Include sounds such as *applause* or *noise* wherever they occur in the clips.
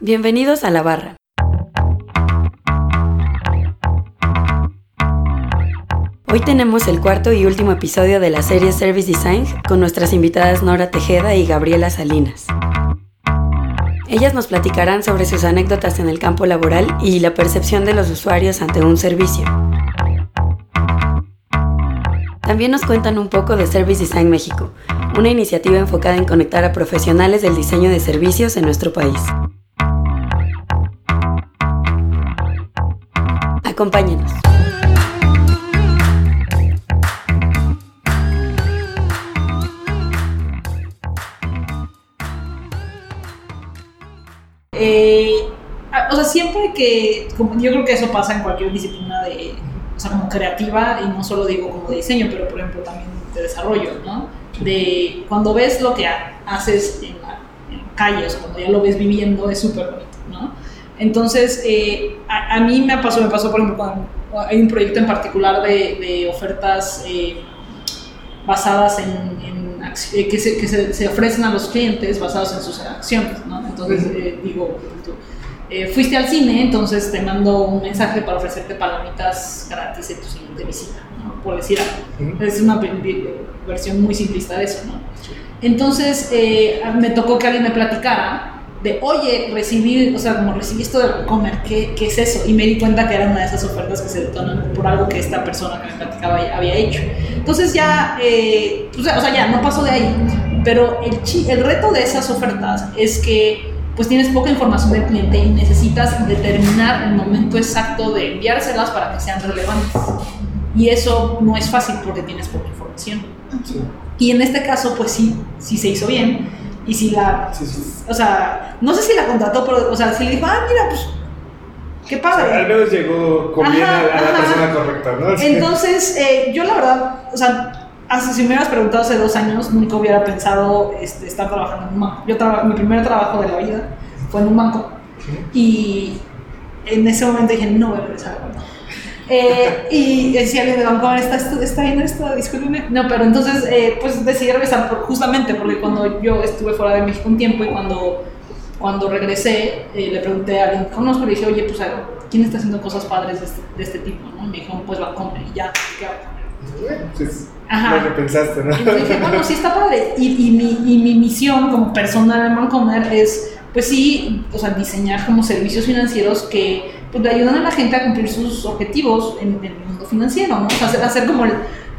Bienvenidos a La Barra. Hoy tenemos el cuarto y último episodio de la serie Service Design con nuestras invitadas Nora Tejeda y Gabriela Salinas. Ellas nos platicarán sobre sus anécdotas en el campo laboral y la percepción de los usuarios ante un servicio. También nos cuentan un poco de Service Design México, una iniciativa enfocada en conectar a profesionales del diseño de servicios en nuestro país. Acompáñenos. Eh, o sea, siempre que, como, yo creo que eso pasa en cualquier disciplina de, o sea, como creativa, y no solo digo como de diseño, pero por ejemplo también de desarrollo, ¿no? De cuando ves lo que haces en la, en la calle, o sea, cuando ya lo ves viviendo, es súper bonito, ¿no? Entonces, eh, a, a, mí me pasó, me pasó, por ejemplo, cuando hay un proyecto en particular de, de ofertas eh, basadas en, en eh, que, se, que se, se, ofrecen a los clientes basados en sus acciones, ¿no? Entonces, digo, tú, fuiste al cine, entonces te mando un mensaje para ofrecerte palomitas gratis en tu siguiente visita, ¿no? Por decir algo. Uh -huh. Es una versión muy simplista de eso, ¿no? Entonces, me tocó que alguien me platicara de, oye, recibí, o sea, como recibí esto de comer, ¿qué, ¿qué, es eso? Y me di cuenta que era una de esas ofertas que se detonan por algo que esta persona que me platicaba había hecho. Entonces ya, eh, o sea, ya, no pasó de ahí. Pero el, el reto de esas ofertas es que pues tienes poca información del cliente y necesitas determinar el momento exacto de enviárselas para que sean relevantes. Y eso no es fácil porque tienes poca información. Sí. Y en este caso, pues sí, sí se hizo bien y si la, sí, sí. o sea, no sé si la contrató, pero, o sea, si le dijo, ah, mira, pues, qué padre. O sea, al menos llegó con bien a, a, la persona correcta, ¿no? Entonces, eh, yo la verdad, o sea, hace, si me hubieras preguntado hace dos años, nunca hubiera pensado este, estar trabajando en un banco. Yo traba, mi primer trabajo de la vida fue en un banco y en ese momento dije, no voy a regresar al banco. Eh, y decía alguien de Vancouver, ¿está, está viendo esto? Discúlpeme. No, pero entonces, eh, pues decidí regresar por, justamente porque cuando yo estuve fuera de México un tiempo y cuando, cuando regresé, eh, le pregunté a alguien que conozco y le dije, oye, pues, ¿quién está haciendo cosas padres de este, de este tipo? ¿no? Y me dijo, pues Vancouver, y ya, ¿qué hago? Pues, Ajá. lo que pensaste, ¿no? Y dije, bueno, sí está padre. Y, y, mi, y mi misión como personal en Vancomer es, pues sí, o sea, diseñar como servicios financieros que pues, le ayudan a la gente a cumplir sus objetivos en, en el mundo financiero, ¿no? O sea, hacer, hacer como, el,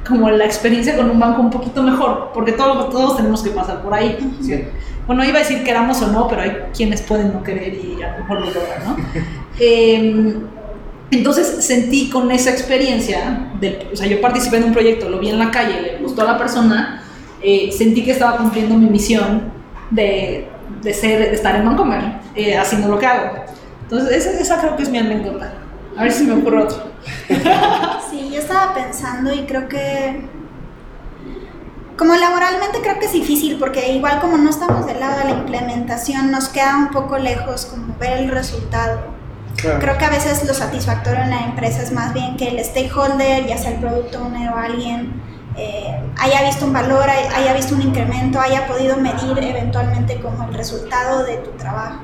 como la experiencia con un banco un poquito mejor, porque todos, todos tenemos que pasar por ahí. ¿sí? Bueno, iba a decir queramos o no, pero hay quienes pueden no querer y a lo mejor lo logran, ¿no? *laughs* eh, entonces sentí con esa experiencia, de, o sea, yo participé en un proyecto, lo vi en la calle, le gustó a la persona, eh, sentí que estaba cumpliendo mi misión de, de, ser, de estar en Vancomer, eh, haciendo lo que hago. Entonces, esa, esa, creo que es mi anécdota. A ver si me ocurre otro. Sí, yo estaba pensando y creo que. Como laboralmente creo que es difícil porque igual como no estamos del lado de la implementación nos queda un poco lejos como ver el resultado. Claro. Creo que a veces lo satisfactorio en la empresa es más bien que el stakeholder, ya sea el producto owner o alguien, eh, haya visto un valor, haya visto un incremento, haya podido medir eventualmente como el resultado de tu trabajo.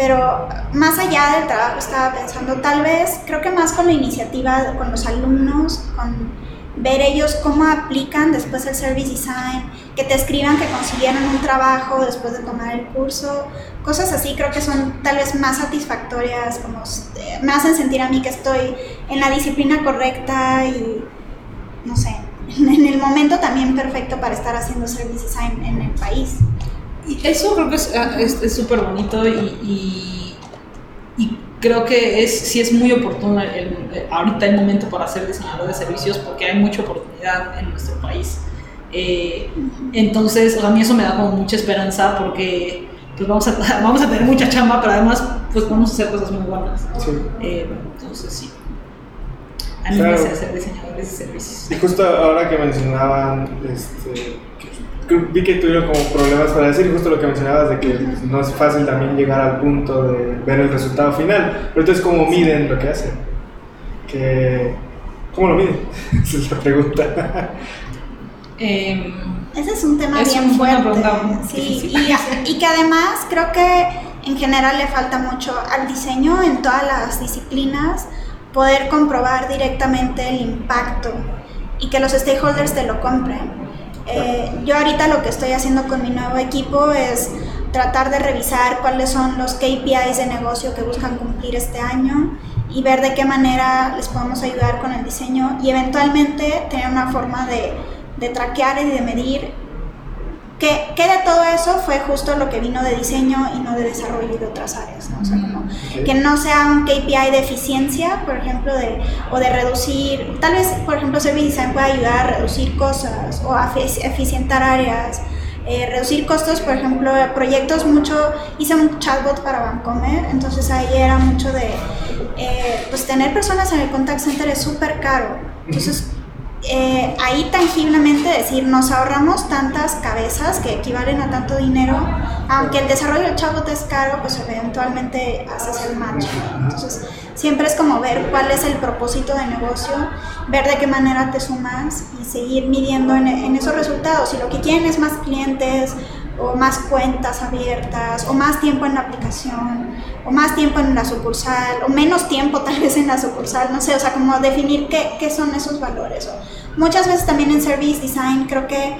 Pero más allá del trabajo estaba pensando, tal vez, creo que más con la iniciativa, con los alumnos, con ver ellos cómo aplican después el service design, que te escriban que consiguieron un trabajo después de tomar el curso, cosas así creo que son tal vez más satisfactorias, como me hacen sentir a mí que estoy en la disciplina correcta y no sé, *laughs* en el momento también perfecto para estar haciendo service design en el país. Y eso creo que es súper es, es bonito y, y, y, creo que es, sí es muy oportuno el, el, ahorita el momento para ser diseñador de servicios porque hay mucha oportunidad en nuestro país. Eh, entonces, a mí eso me da como mucha esperanza porque pues vamos a, *laughs* vamos a tener mucha chamba, pero además pues vamos a hacer cosas muy buenas. Sí. Eh, entonces, sí. A mí claro. me hacer diseñadores de servicios. Y justo ahora que mencionaban este, vi que tuvieron como problemas para decir justo lo que mencionabas de que pues, no es fácil también llegar al punto de ver el resultado final. Pero entonces, ¿cómo miden lo que hacen? Que, ¿Cómo lo miden? *laughs* Esa es la pregunta. Eh, Ese es un tema es bien fuerte. Sí, y, y, que además creo que en general le falta mucho al diseño en todas las disciplinas, poder comprobar directamente el impacto y que los stakeholders te lo compren. Eh, yo ahorita lo que estoy haciendo con mi nuevo equipo es tratar de revisar cuáles son los KPIs de negocio que buscan cumplir este año y ver de qué manera les podemos ayudar con el diseño y eventualmente tener una forma de, de traquear y de medir que, que, de todo eso fue justo lo que vino de diseño y no de desarrollo y de otras áreas, ¿no? O sea, como que no sea un KPI de eficiencia, por ejemplo, de, o de reducir, tal vez, por ejemplo, Service Design puede ayudar a reducir cosas o a eficientar áreas, eh, reducir costos, por ejemplo, proyectos mucho, hice un chatbot para Bancomer, entonces ahí era mucho de, eh, pues tener personas en el contact center es súper caro, entonces eh, ahí tangiblemente decir, nos ahorramos tantas cabezas que equivalen a tanto dinero, aunque el desarrollo del chatbot es caro, pues eventualmente haces el match. Entonces, siempre es como ver cuál es el propósito de negocio, ver de qué manera te sumas y seguir midiendo en, en esos resultados. Si lo que quieren es más clientes, o más cuentas abiertas, o más tiempo en la aplicación, o más tiempo en la sucursal, o menos tiempo tal vez en la sucursal, no sé, o sea, como definir qué, qué son esos valores. Muchas veces también en Service Design creo que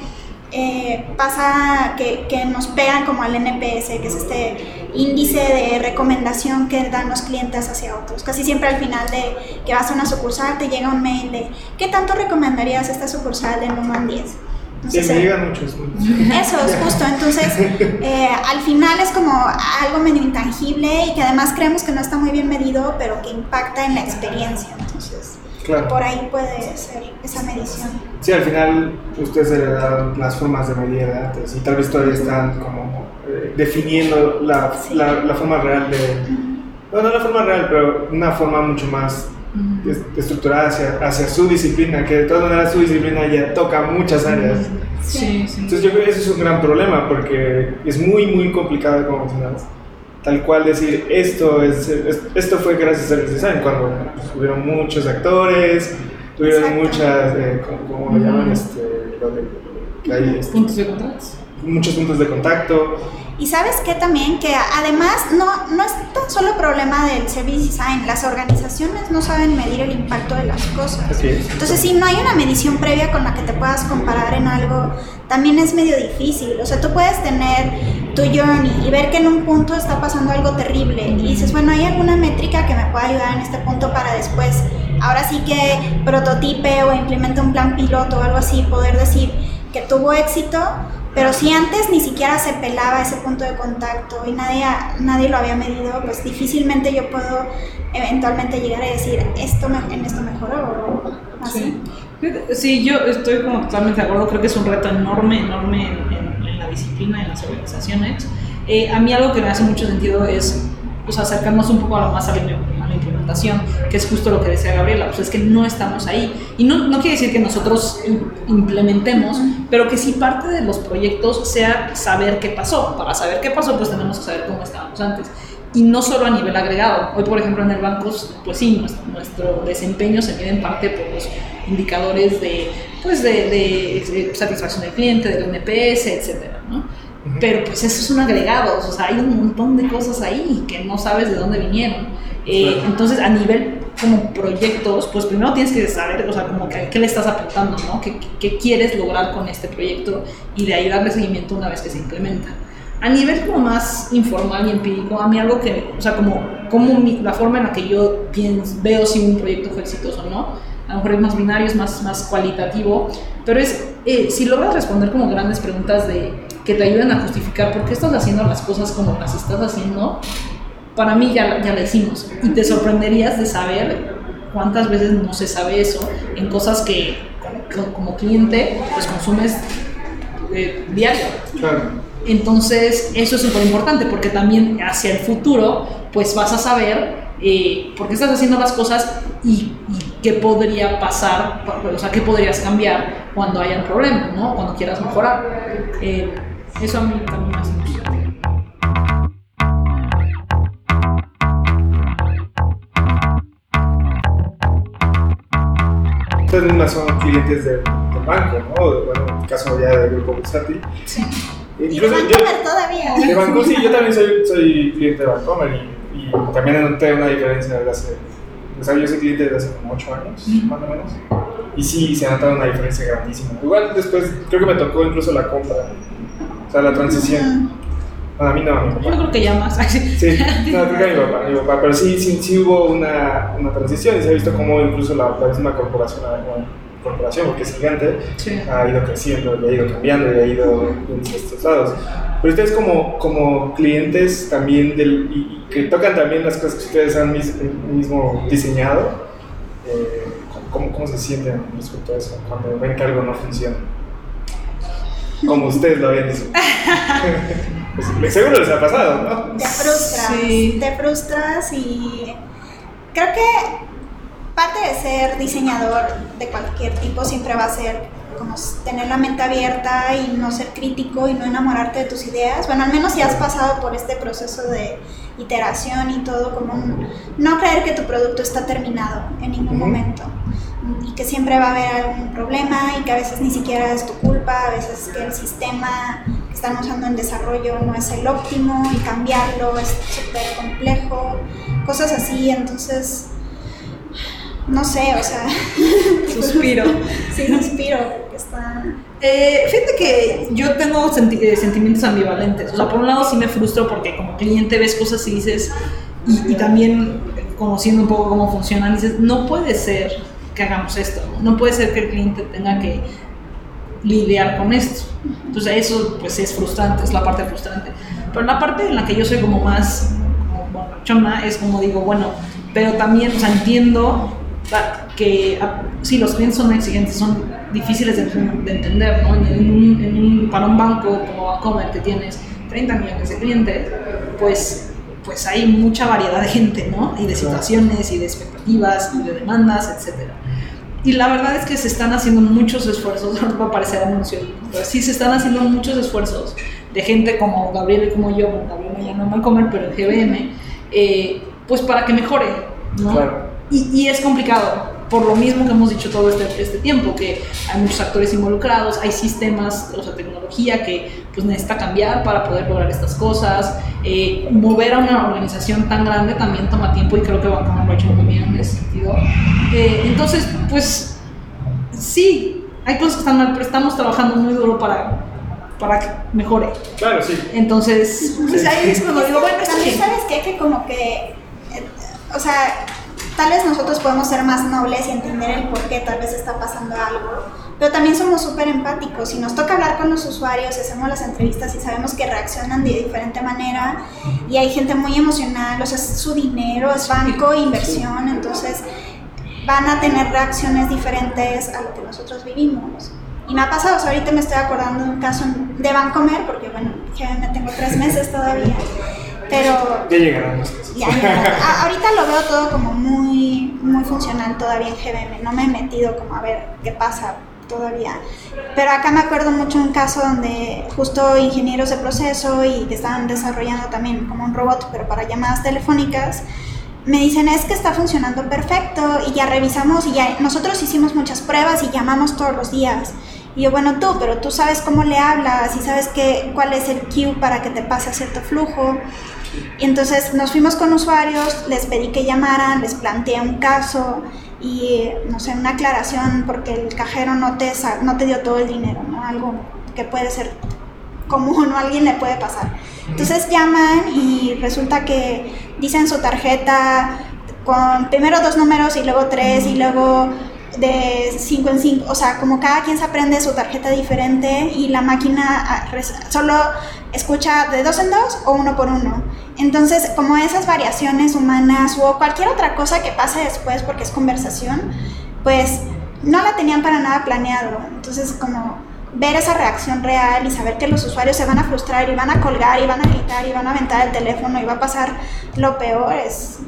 eh, pasa que, que, nos pegan como al NPS, que es este índice de recomendación que dan los clientes hacia otros. Casi siempre al final de que vas a una sucursal te llega un mail de ¿qué tanto recomendarías esta sucursal en 1 10? No sí, sé me eh, llegan muchos. Eso, es justo. Entonces, eh, al final es como algo medio intangible y que además creemos que no está muy bien medido, pero que impacta en la experiencia. Entonces, claro. por ahí puede ser esa medición. Sí, al final ustedes heredaron las formas de medir antes y tal vez todavía están como eh, definiendo la, sí. la, la, forma real de... Uh -huh. No, no la forma real, pero una forma mucho más estructurada hacia, hacia, su disciplina, que de todas maneras su disciplina ya toca muchas áreas. Sí, sí. Entonces yo creo que ese es un gran problema porque es muy, muy complicado como mencionabas. Tal cual decir, esto, es, esto fue gracias a Service Design, cuando pues, hubieron muchos actores, tuvieron muchas, eh, ¿cómo, lo llaman? Este, este, puntos de contacto. Muchos puntos de contacto y sabes que también que además no, no es tan solo problema del service design, las organizaciones no saben medir el impacto de las cosas. Entonces, si no hay una medición previa con la que te puedas comparar en algo, también es medio difícil. O sea, tú puedes tener tu journey y ver que en un punto está pasando algo terrible y dices, bueno, ¿hay alguna métrica que me pueda ayudar en este punto para después, ahora sí que prototipe o implemente un plan piloto o algo así, poder decir que tuvo éxito? Pero si antes ni siquiera se pelaba ese punto de contacto y nadie, nadie lo había medido, pues difícilmente yo puedo eventualmente llegar a decir, esto en esto mejoró o así. Sí. yo estoy como totalmente de acuerdo, creo que es un reto enorme, enorme en, la disciplina, en las organizaciones. Eh, a mí algo que me hace mucho sentido es pues, acercarnos un poco a lo más a la implementación, que es justo lo que decía Gabriela, pues es que no estamos ahí. Y no, no quiere decir que nosotros implementemos, pero que si parte de los proyectos sea saber qué pasó. Para saber qué pasó, pues tenemos que saber cómo estábamos antes. Y no solo a nivel agregado. Hoy, por ejemplo, en el banco, pues sí, nuestro, nuestro desempeño se mide en parte por los indicadores de, pues de, de satisfacción del cliente, del NPS, etcétera, ¿no? Pero pues eso es un agregado, o sea, hay un montón de cosas ahí que no sabes de dónde vinieron. Eh, entonces, a nivel como proyectos, pues primero tienes que saber, o sea, como que, qué le estás apuntando, ¿no? ¿Qué, ¿Qué, quieres lograr con este proyecto? Y de ahí darle seguimiento una vez que se implementa. A nivel como más informal y empírico, a mí algo que, o sea, como, como la forma en la que yo pienso, veo si un proyecto fue exitoso o no, a lo mejor es más binario, es más, más cualitativo, pero es, eh, si logras responder como grandes preguntas de, que te ayuden a justificar por qué estás haciendo las cosas como las estás haciendo, para mí ya, ya la hicimos. Y te sorprenderías de saber cuántas veces no se sabe eso en cosas que como cliente pues consumes eh, diario. Entonces, eso es súper importante porque también hacia el futuro, pues vas a saber eh, por qué estás haciendo las cosas y, qué podría pasar, o sea, qué podrías cambiar cuando haya un problema, ¿no? Cuando quieras mejorar. Eh, eso a mí también me hace Ustedes mismas son clientes del, banco, ¿no? Bueno, en el caso ya del grupo Versátil. Sí. Y Incluso de yo- Vancomer todavía. De Bancomer, sí, yo también soy, soy cliente de Bancomer y, y también noté una diferencia desde hace. O sea, yo soy cliente desde hace como 8 años, más o menos. Y sí, se ha notado una diferencia grandísima. Igual después, creo que me tocó incluso la compra, o sea, la transición. Bueno, a mí no, a mi Yo papá. creo que ya más. Sí. *laughs* No, creo que a mi papá, a mi papá, pero sí, sí, sí hubo una, una transición y se ha visto como incluso la, la misma corporación, corporación, porque es gigante, Sí. ha ido creciendo y ha ido cambiando y ha ido en estos lados. Pero ustedes como, como clientes también del, y, y que tocan también las cosas que ustedes han mis- mismo diseñado, eh, ¿cómo, ¿cómo se sienten respecto a eso cuando ven que algo no funciona? Como ustedes lo habían dicho. *laughs* Pues, seguro les ha pasado, ¿no? Te frustras, Sí. te frustras y creo que parte de ser diseñador de cualquier tipo siempre va a ser como tener la mente abierta y no ser crítico y no enamorarte de tus ideas. Bueno, al menos si has pasado por este proceso de iteración y todo, como un- no creer que tu producto está terminado en ningún Ujú. momento y que siempre va a haber algún problema y que a veces ni siquiera es tu culpa, a veces que el sistema que están usando en desarrollo no es el óptimo y cambiarlo es súper complejo, cosas así, entonces, no sé, o sea, *laughs* Suspiro. sí, suspiro, está... Eh, fíjate que yo tengo senti- eh, sentimientos ambivalentes. O sea, por un lado sí me frustro porque como cliente ves cosas y dices, y, y también conociendo un poco cómo funcionan, dices, no puede ser que hagamos esto, no, puede ser que el cliente tenga que lidiar con esto. Entonces eso pues es frustrante, es la parte frustrante. Pero la parte en la que yo soy como más como borrachona es como digo, bueno, pero también, o sea, entiendo que ah, sí, los clientes son exigentes, son difíciles de, de entender, ¿no? En, un- en un- para un banco como Bancomer que tienes 30 millones de clientes, pues, pues hay mucha variedad de gente, ¿no? Y de situaciones y de expectativas y de demandas, etcétera. Y la verdad es que se están haciendo muchos esfuerzos, ahora va a parecer anuncio, pero sí se están haciendo muchos esfuerzos de gente como Gabriel y como yo, bueno, Gabriel ya no me comer, pero en GBM, eh, pues para que mejore, ¿no? Claro. Y, y es complicado, por lo mismo que hemos dicho todo este, este tiempo, que hay muchos actores involucrados, hay sistemas, o sea, tecnología que pues necesita cambiar para poder lograr estas cosas. Eh, mover a una organización tan grande también toma tiempo y creo que Bancomer lo ha hecho muy bien en ese sentido. Eh, entonces, pues sí, hay cosas que están mal, pero estamos trabajando muy duro para, para que mejore. Claro, sí. Entonces, pues ahí es cuando digo, bueno, está También bien. sabes qué? que como que, eh, o sea, tal vez nosotros podemos ser más nobles y entender el por qué tal vez está pasando algo, pero también somos súper empáticos y nos toca hablar con los usuarios, hacemos las entrevistas y sabemos que reaccionan de diferente manera y hay gente muy emocional, o sea, es su dinero, es banco, inversión, entonces van a tener reacciones diferentes a lo que nosotros vivimos. Y me ha pasado, o sea, ahorita me estoy acordando de un caso de Bancomer, porque bueno, me tengo tres meses todavía, pero Ya llegarán los casos. ya, ya. A- ahorita lo veo todo como muy, muy funcional todavía en GBM. No me he metido como a ver qué pasa todavía. Pero acá me acuerdo mucho un caso donde justo ingenieros de proceso y que estaban desarrollando también como un robot, pero para llamadas telefónicas, me dicen es que está funcionando perfecto y ya revisamos y ya nosotros hicimos muchas pruebas y llamamos todos los días. Y yo, bueno, tú, pero tú sabes cómo le hablas y sabes qué, cuál es el cue para que te pase cierto flujo. Y entonces nos fuimos con usuarios, les pedí que llamaran, les planteé un caso y, no sé, una aclaración porque el cajero no te, no te dio todo el dinero, ¿no? Algo que puede ser común o alguien le puede pasar. Entonces llaman y resulta que dicen su tarjeta con primero dos números y luego tres y luego de 5 en 5, o sea, como cada quien se aprende su tarjeta diferente y la máquina ah, solo escucha de dos en dos o uno por uno. Entonces, como esas variaciones humanas o cualquier otra cosa que pase después porque es conversación, pues no la tenían para nada planeado. Entonces, como ver esa reacción real y saber que los usuarios se van a frustrar y van a colgar y van a gritar y van a aventar el teléfono y va a pasar lo peor es...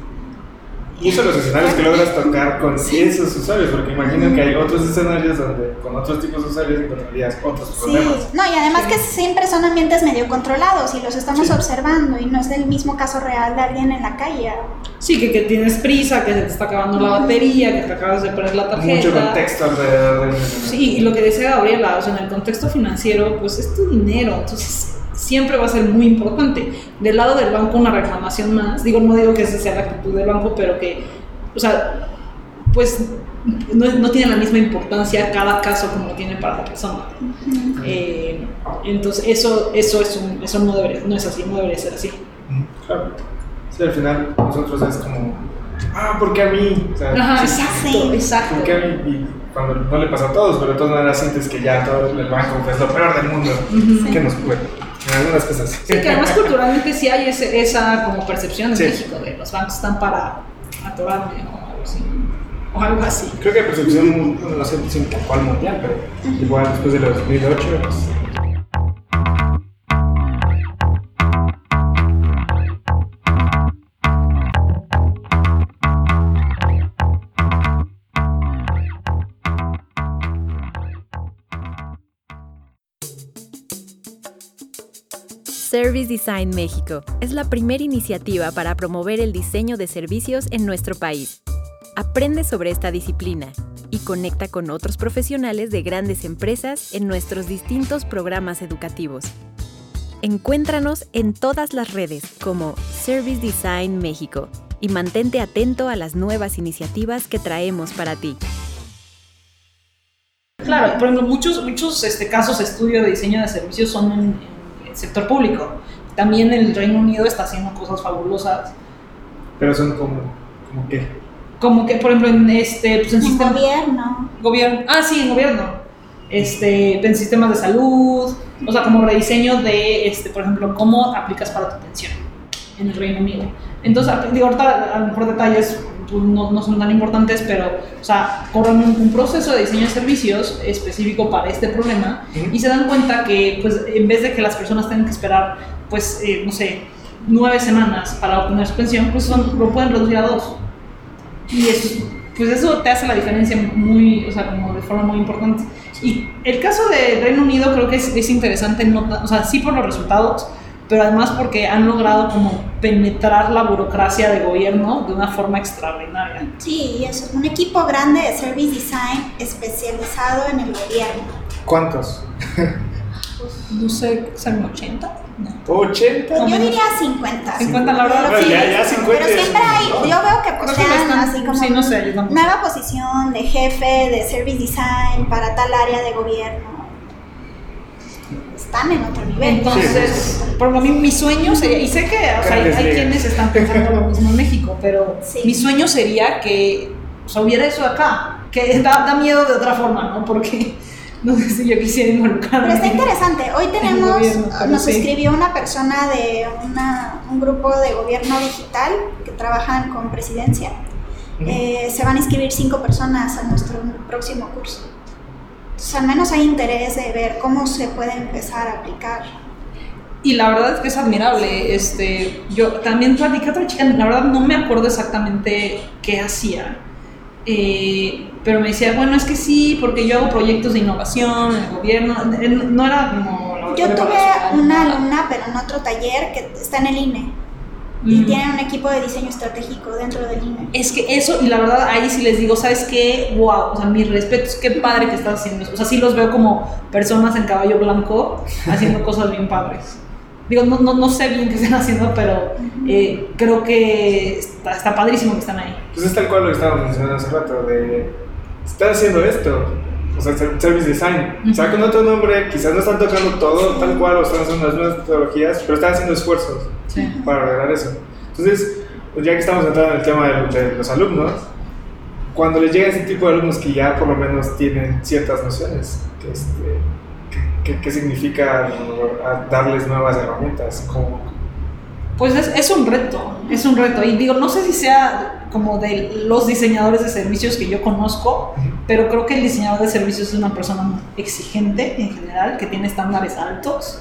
Y eso los escenarios que logras tocar con esos usuarios, porque imagino que hay otros escenarios donde con otros tipos de usuarios encontrarías otros Sí, problemas. no, y además que siempre son ambientes medio controlados y los estamos Sí. observando y no es el mismo caso real de alguien en la calle. Sí, que, que tienes prisa, que se te está acabando la batería, que te acabas de poner la tarjeta. Mucho contexto alrededor del Sí, y lo que decía Gabriela, o sea, en el contexto financiero, pues es tu dinero, entonces siempre va a ser muy importante. Del lado del banco una reclamación más, digo, no digo que esa sea la actitud del banco, pero que, o sea, pues no, no tiene la misma importancia cada caso como lo tiene para la persona. Eh, entonces, eso, eso, es un, eso no, debería, no es así, no debería ser así. Claro. Sí, al final nosotros es como, ah, ¿por qué a mí? O sea, Ajá, sí, exacto, exacto. ¿Por qué a mí? Y cuando no le pasa a todos, pero de todas maneras sientes que ya todo el banco es lo peor del mundo. Que nos puede. En algunas cosas. Sí, que además culturalmente sí hay ese- esa como percepción en Sí. México de los bancos están para atorarme o algo así. O algo así. Creo que percepción, bueno, no sé si en cuál mundial, pero igual después de los 2008, pues, Service Design México es la primera iniciativa para promover el diseño de servicios en nuestro país. Aprende sobre esta disciplina y conecta con otros profesionales de grandes empresas en nuestros distintos programas educativos. Encuéntranos en todas las redes como Service Design México y mantente atento a las nuevas iniciativas que traemos para ti. Claro, por ejemplo, muchos, muchos este, casos de estudio de diseño de servicios son en, sector público. También el Reino Unido está haciendo cosas fabulosas. pero son como, como que. Como que, por ejemplo, en este. Pues, en En sistema- gobierno. Gobierno. Ah, sí, en gobierno. Este, en sistemas de salud, o sea, como rediseño de, este, por ejemplo, cómo aplicas para tu pensión en el Reino Unido. Entonces, a- digo, ahorita a lo mejor detalles no, no son tan importantes, pero, o sea, corren un, un proceso de diseño de servicios específico para este problema y se dan cuenta que, pues, en vez de que las personas tengan que esperar, pues, eh, no sé, nueve semanas para obtener su pensión, pues son, lo pueden reducir a dos. Y eso, pues eso te hace la diferencia muy, o sea, como de forma muy importante. Y el caso de Reino Unido creo que es, es interesante, no, o sea, sí por los resultados, pero además porque han logrado como penetrar la burocracia de gobierno de una forma extraordinaria. Sí, y es un equipo grande de service design especializado en el gobierno. ¿Cuántos? *laughs* No sé, ¿son 80? No. ¿80? Yo diría 50. 50, la verdad, Bueno, Sí, ya, ya 50 Pero siempre hay, yo veo que postean están- así como sí, no sé, nueva posición de jefe de service design para tal área de gobierno. Están en otro nivel. Entonces, por ejemplo, a mí mi sueño sería, y sé que o sea, hay, hay quienes están pensando lo mismo en México, pero Sí. mi sueño sería que o sea, hubiera eso acá, que da, da miedo de otra forma, ¿no? Porque *laughs* no sé si yo quisiera involucrarme. Pero está interesante. Hoy tenemos, gobierno, pero nos sí. escribió una persona de una- un grupo de gobierno digital que trabajan con presidencia. Eh, se van a inscribir cinco personas a nuestro próximo curso. Entonces, al menos hay interés de ver cómo se puede empezar a aplicar. Y la verdad es que es admirable. Este, yo también platicé a otra chica, la verdad no me acuerdo exactamente qué hacía. eh, pero me decía, bueno, es que sí, porque yo hago proyectos de innovación en el gobierno. eh, No era como. Yo laboratorio tuve una alumna, pero en otro taller, que está en el INE. Y Mm. tienen un equipo de diseño estratégico dentro del INE. Es que eso, y la verdad, ahí sí les digo, ¿sabes qué? Wow, o sea, mis respetos, qué padre que estás haciendo eso. O sea, sí los veo como personas en caballo blanco haciendo *laughs* cosas bien padres. Digo, no, no, no sé bien qué están haciendo, pero eh, creo que está, está padrísimo que están ahí. Pues es tal cual lo que estábamos mencionando hace rato, de están haciendo esto, o sea, ser- service design, Ujú. sacan otro nombre, quizás no están tocando todo tal cual o están haciendo las nuevas metodologías, pero están haciendo esfuerzos Sí. para lograr eso. Entonces, pues ya que estamos entrando en el tema de, de los alumnos, cuando les llega ese tipo de alumnos que ya por lo menos tienen ciertas nociones, que, este, que significa darles nuevas herramientas, como Pues es, es un reto, es un reto. Y digo, no sé si sea como de los diseñadores de servicios que yo conozco, pero creo que el diseñador de servicios es una persona exigente en general, que tiene estándares altos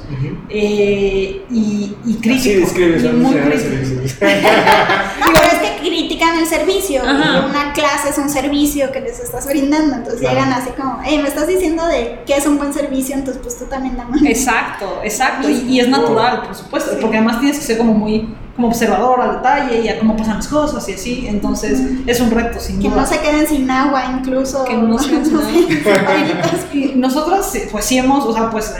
eh, y, y crítico. Describes y un muy crítico. *laughs* es que el servicio. Ajá. Y una clase es un servicio que les estás brindando. Entonces Claro. llegan así como, hey, me estás diciendo de qué es un buen servicio, entonces pues tú también dame. Exacto, exacto. Y, y es natural, por supuesto, porque además tienes que ser como muy como observador al detalle y a cómo pasan las cosas y así. Entonces es un reto, sin Que duda. no se queden sin agua, incluso. Que no se queden sin *laughs* agua. nosotras, eh, pues sí hemos, o sea, pues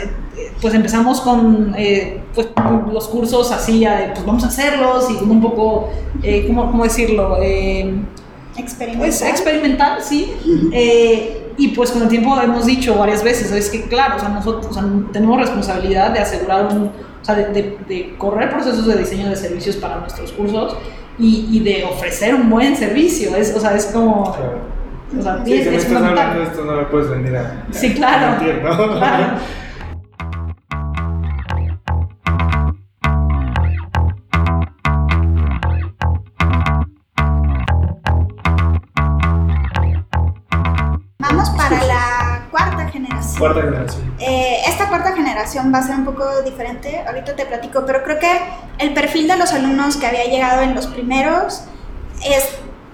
pues empezamos con eh, pues, los cursos así, pues vamos a hacerlos y un poco, eh, ¿cómo, ¿cómo, decirlo? Eh, experimental. Pues experimental, sí. y pues con el tiempo hemos dicho varias veces, es que claro, o sea, nosotros tenemos responsabilidad de asegurar un, o sea, de, de, correr procesos de diseño de servicios para nuestros cursos y, y de ofrecer un buen servicio. Es, o sea, es como... O sea, sí, si me estás hablando de esto, no me puedes venir a. Sí, claro. claro. *laughs* Cuarta generación. Eh, esta cuarta generación va a ser un poco diferente, ahorita te platico, pero creo que el perfil de los alumnos que había llegado en los primeros es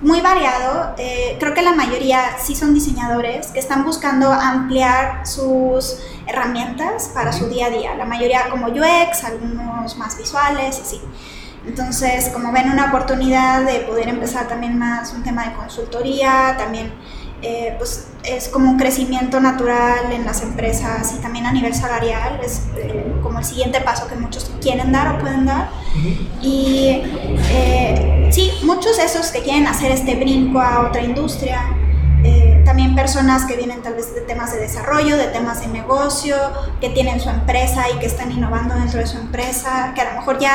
muy variado. Eh, creo que la mayoría sí son diseñadores que están buscando ampliar sus herramientas para su día a día. La mayoría como UX, algunos más visuales, así. Entonces, como ven una oportunidad de poder empezar también más un tema de consultoría, también eh, pues es como un crecimiento natural en las empresas y también a nivel salarial, es eh, como el siguiente paso que muchos quieren dar o pueden dar. Y eh, sí, muchos esos que quieren hacer este brinco a otra industria, también personas que vienen tal vez de temas de desarrollo, de temas de negocio, que tienen su empresa y que están innovando dentro de su empresa, que a lo mejor ya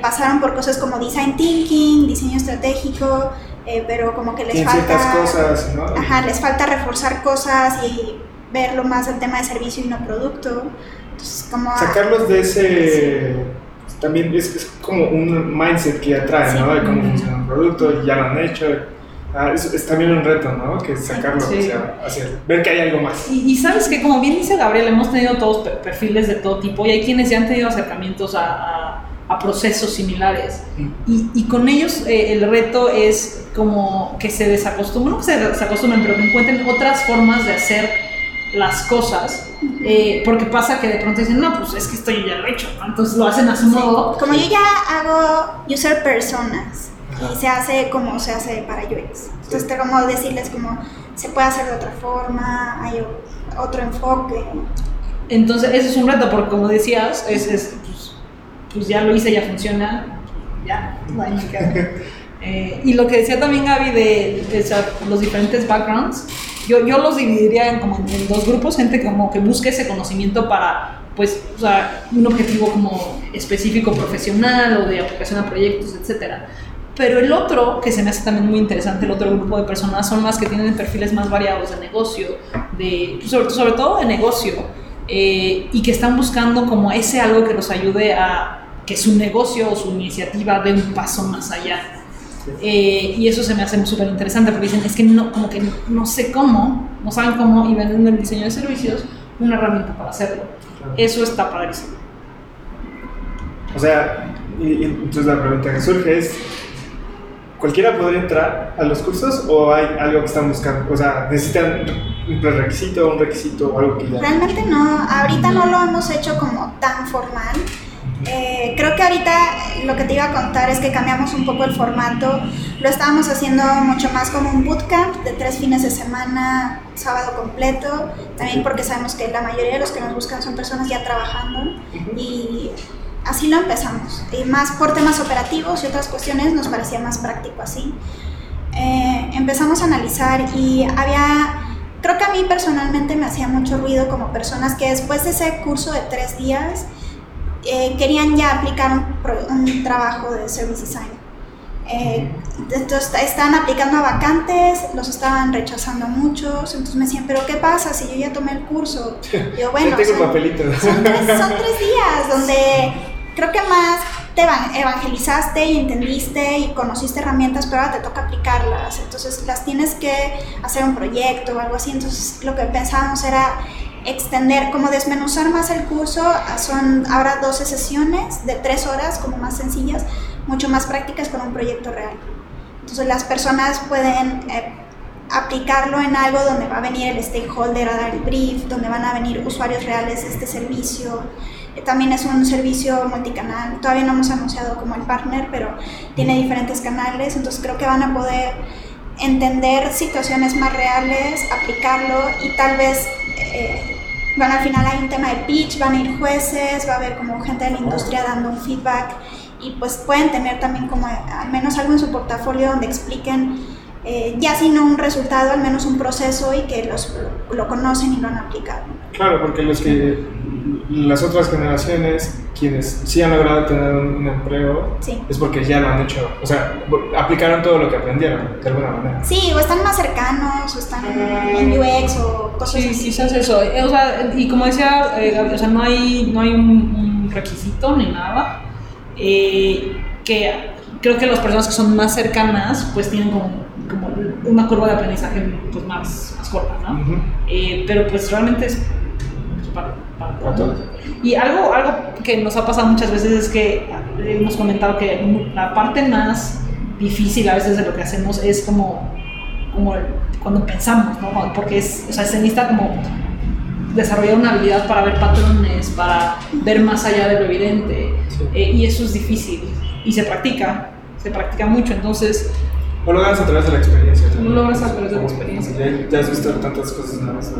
pasaron por cosas como design thinking, diseño estratégico, eh, pero como que les falta... cosas, ¿no? Ajá, les falta reforzar cosas y verlo más el tema de servicio y no producto. Entonces, como... Sacarlos de ese... También es, es, como un mindset que ya traen, ¿no? De cómo funciona un producto, y ya lo han hecho. Ah, es, también un reto, ¿no? Que sacarlo, o sea, ver que hay algo más. Y, y, sabes que, como bien dice Gabriel, hemos tenido todos perfiles de todo tipo y hay quienes ya han tenido acercamientos a a procesos similares. Y, y con ellos eh, el reto es como que se desacostumbren, no que se desacostumbren, pero que encuentren otras formas de hacer las cosas, eh, porque pasa que de pronto dicen, no, pues es que esto yo ya lo he hecho, entonces lo hacen a su modo. Como yo ya hago user personas y se hace como se hace para UX, entonces tengo como decirles como se puede hacer de otra forma, hay otro enfoque. Entonces, eso es un reto, porque como decías, es, es pues ya lo hice, ya funciona, ya, *laughs* eh, y lo que decía también Gaby de, los diferentes backgrounds, yo, yo los dividiría en, como en dos grupos, gente como que busque ese conocimiento para, pues, o sea, un objetivo como específico profesional o de aplicación a proyectos, etcétera. Pero el otro, que se me hace también muy interesante, el otro grupo de personas son más que tienen perfiles más variados de negocio, de, pues, sobre, sobre todo de negocio, eh, y que están buscando como ese algo que los ayude a que su negocio o su iniciativa dé un paso más allá. Eh, y eso se me hace súper interesante porque dicen, es que no, como que no sé cómo, no saben cómo y ven en el diseño de servicios una herramienta para hacerlo. Eso está padrísimo. O sea, y, entonces la pregunta que surge es, ¿cualquiera podría entrar a los cursos o hay algo que están buscando? O sea, ¿necesitan un prerequisito, un requisito o algo que ya... Realmente no, ahorita no lo hemos hecho como tan formal eh, creo que ahorita lo que te iba a contar es que cambiamos un poco el formato. Lo estábamos haciendo mucho más como un bootcamp de tres fines de semana, sábado completo. También porque sabemos que la mayoría de los que nos buscan son personas ya trabajando. Y así lo empezamos. Y más por temas operativos y otras cuestiones nos parecía más práctico así. Eh, empezamos a analizar y había creo que a mí personalmente me hacía mucho ruido como personas que después de ese curso de tres días eh, querían ya aplicar un, trabajo de service design. Eh, entonces estaban aplicando a vacantes, los estaban rechazando muchos, entonces me decían, pero ¿qué pasa si yo ya tomé el curso? *laughs* Yo, bueno, son, son, tres, son, *laughs* tres, días donde creo que más te evangelizaste y entendiste y conociste herramientas, pero ahora te toca aplicarlas, entonces las tienes que hacer un proyecto o algo así, entonces lo que pensábamos era extender, como desmenuzar más el curso, son ahora 12 sesiones de 3 horas, como más sencillas, mucho más prácticas con un proyecto real. Entonces las personas pueden eh, aplicarlo en algo donde va a venir el stakeholder a dar el brief, donde van a venir usuarios reales de este servicio. Eh, también es un servicio multicanal, todavía no hemos anunciado como el partner, pero tiene diferentes canales, entonces creo que van a poder entender situaciones más reales, aplicarlo y tal vez... Eh, bueno, al final hay un tema de pitch, van a ir jueces, va a haber como gente de la industria dando un feedback y pues pueden tener también como al menos algo en su portafolio donde expliquen eh, ya si no un resultado, al menos un proceso y que los, lo conocen y lo han aplicado. Claro, porque los que las otras generaciones, quienes sí han logrado tener un, empleo, es porque ya lo han hecho, o sea, aplicaron todo lo que aprendieron, de alguna manera. Sí, o están más cercanos, o están en UX o cosas sí, así. quizás eso. Eh, o sea, y como decía eh, o sea, no hay, no hay un, requisito ni nada. Eh, que creo que las personas que son más cercanas, pues tienen como como una curva de aprendizaje pues, más, más corta, ¿no? eh, pero pues realmente es pues, para, para, todos. Y algo, algo que nos ha pasado muchas veces es que hemos comentado que la parte más difícil a veces de lo que hacemos es como, como cuando pensamos, ¿no? Porque es, o sea, se necesita como desarrollar una habilidad para ver patrones, para ver más allá de lo evidente. Eh, y eso es difícil. Y se practica, se practica mucho. Entonces, o lo logras a través de la experiencia. Lo logras a través de la experiencia. Ya, has visto tantas cosas una vez,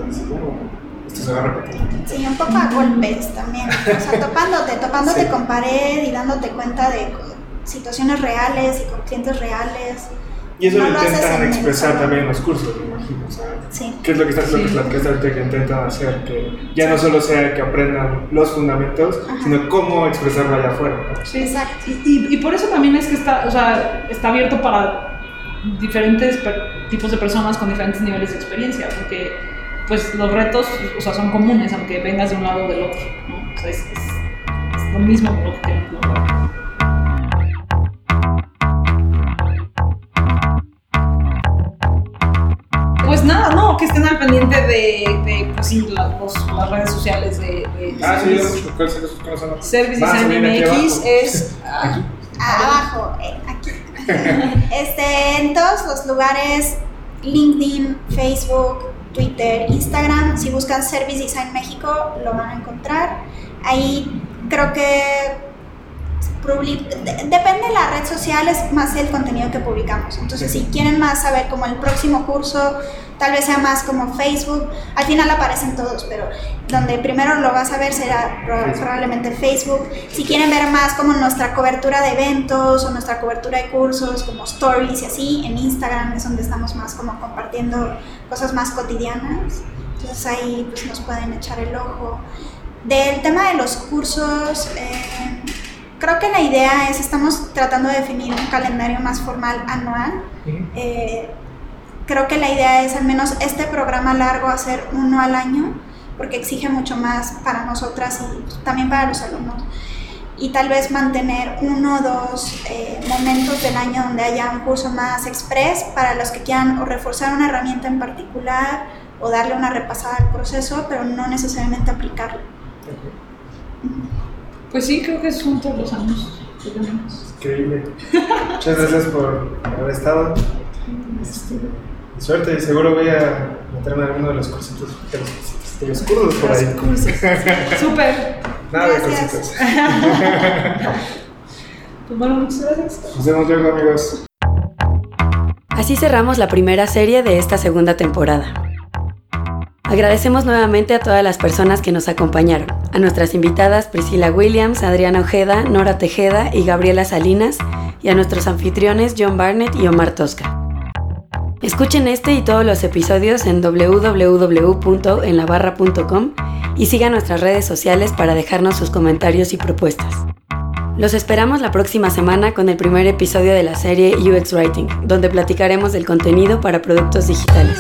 esto se va a repetir. Sí, un poco a golpes también. O sea, topándote, topándote con pared y dándote cuenta de situaciones reales y con clientes reales. Y eso lo, intentan expresar también en los cursos, me imagino. O sea, sí. ¿Qué es lo que estás sí. que que intentan hacer? Que ya no solo sea que aprendan los fundamentos, sino cómo expresarlo allá afuera. Sí, exacto. Y, y, por eso también es que está, o sea, está abierto para diferentes tipos de personas con diferentes niveles de experiencia, porque pues los retos o sea, son comunes, aunque vengas de un lado o del otro. ¿no? O sea, es, es, lo mismo lo que. Pues nada, no, que estén al pendiente de, de pues sí, la, los, las redes sociales de, de Ah, sí. Service Design MX es... *laughs* abajo, eh, aquí. *laughs* este, en todos los lugares, LinkedIn, Facebook, Twitter, Instagram, si buscan Service Design México, lo van a encontrar. Ahí creo que depende de la red social, es más el contenido que publicamos. Entonces, si quieren más saber como el próximo curso, tal vez sea más como Facebook, al final aparecen todos, pero donde primero lo vas a ver será probablemente Facebook. Si quieren ver más como nuestra cobertura de eventos o nuestra cobertura de cursos, como stories y así, en Instagram es donde estamos más como compartiendo cosas más cotidianas. Entonces ahí pues nos pueden echar el ojo. Del tema de los cursos, eh, creo que la idea es, estamos tratando de definir un calendario más formal anual. Eh, creo que la idea es al menos este programa largo hacer uno al año, porque exige mucho más para nosotras y también para los alumnos. Y tal vez mantener uno o dos eh, momentos del año donde haya un curso más express para los que quieran o reforzar una herramienta en particular o darle una repasada al proceso, pero no necesariamente aplicarlo. Pues sí, creo que son todos los años que tenemos. Increíble. *laughs* Muchas gracias por haber estado. Este, suerte y seguro voy a meterme en alguno de los cursitos, de los, de los cursos por ahí. cursos. *laughs* Súper. Nada de cursitos. *laughs* pues bueno, muchas gracias. Nos vemos luego, amigos. Así cerramos la primera serie de esta segunda temporada. Agradecemos nuevamente a todas las personas que nos acompañaron, a nuestras invitadas Priscila Williams, Adriana Ojeda, Nora Tejeda y Gabriela Salinas, y a nuestros anfitriones John Barnett y Omar Tosca. Escuchen este y todos los episodios en www.enlabarra.com y sigan nuestras redes sociales para dejarnos sus comentarios y propuestas. Los esperamos la próxima semana con el primer episodio de la serie UX Writing, donde platicaremos del contenido para productos digitales.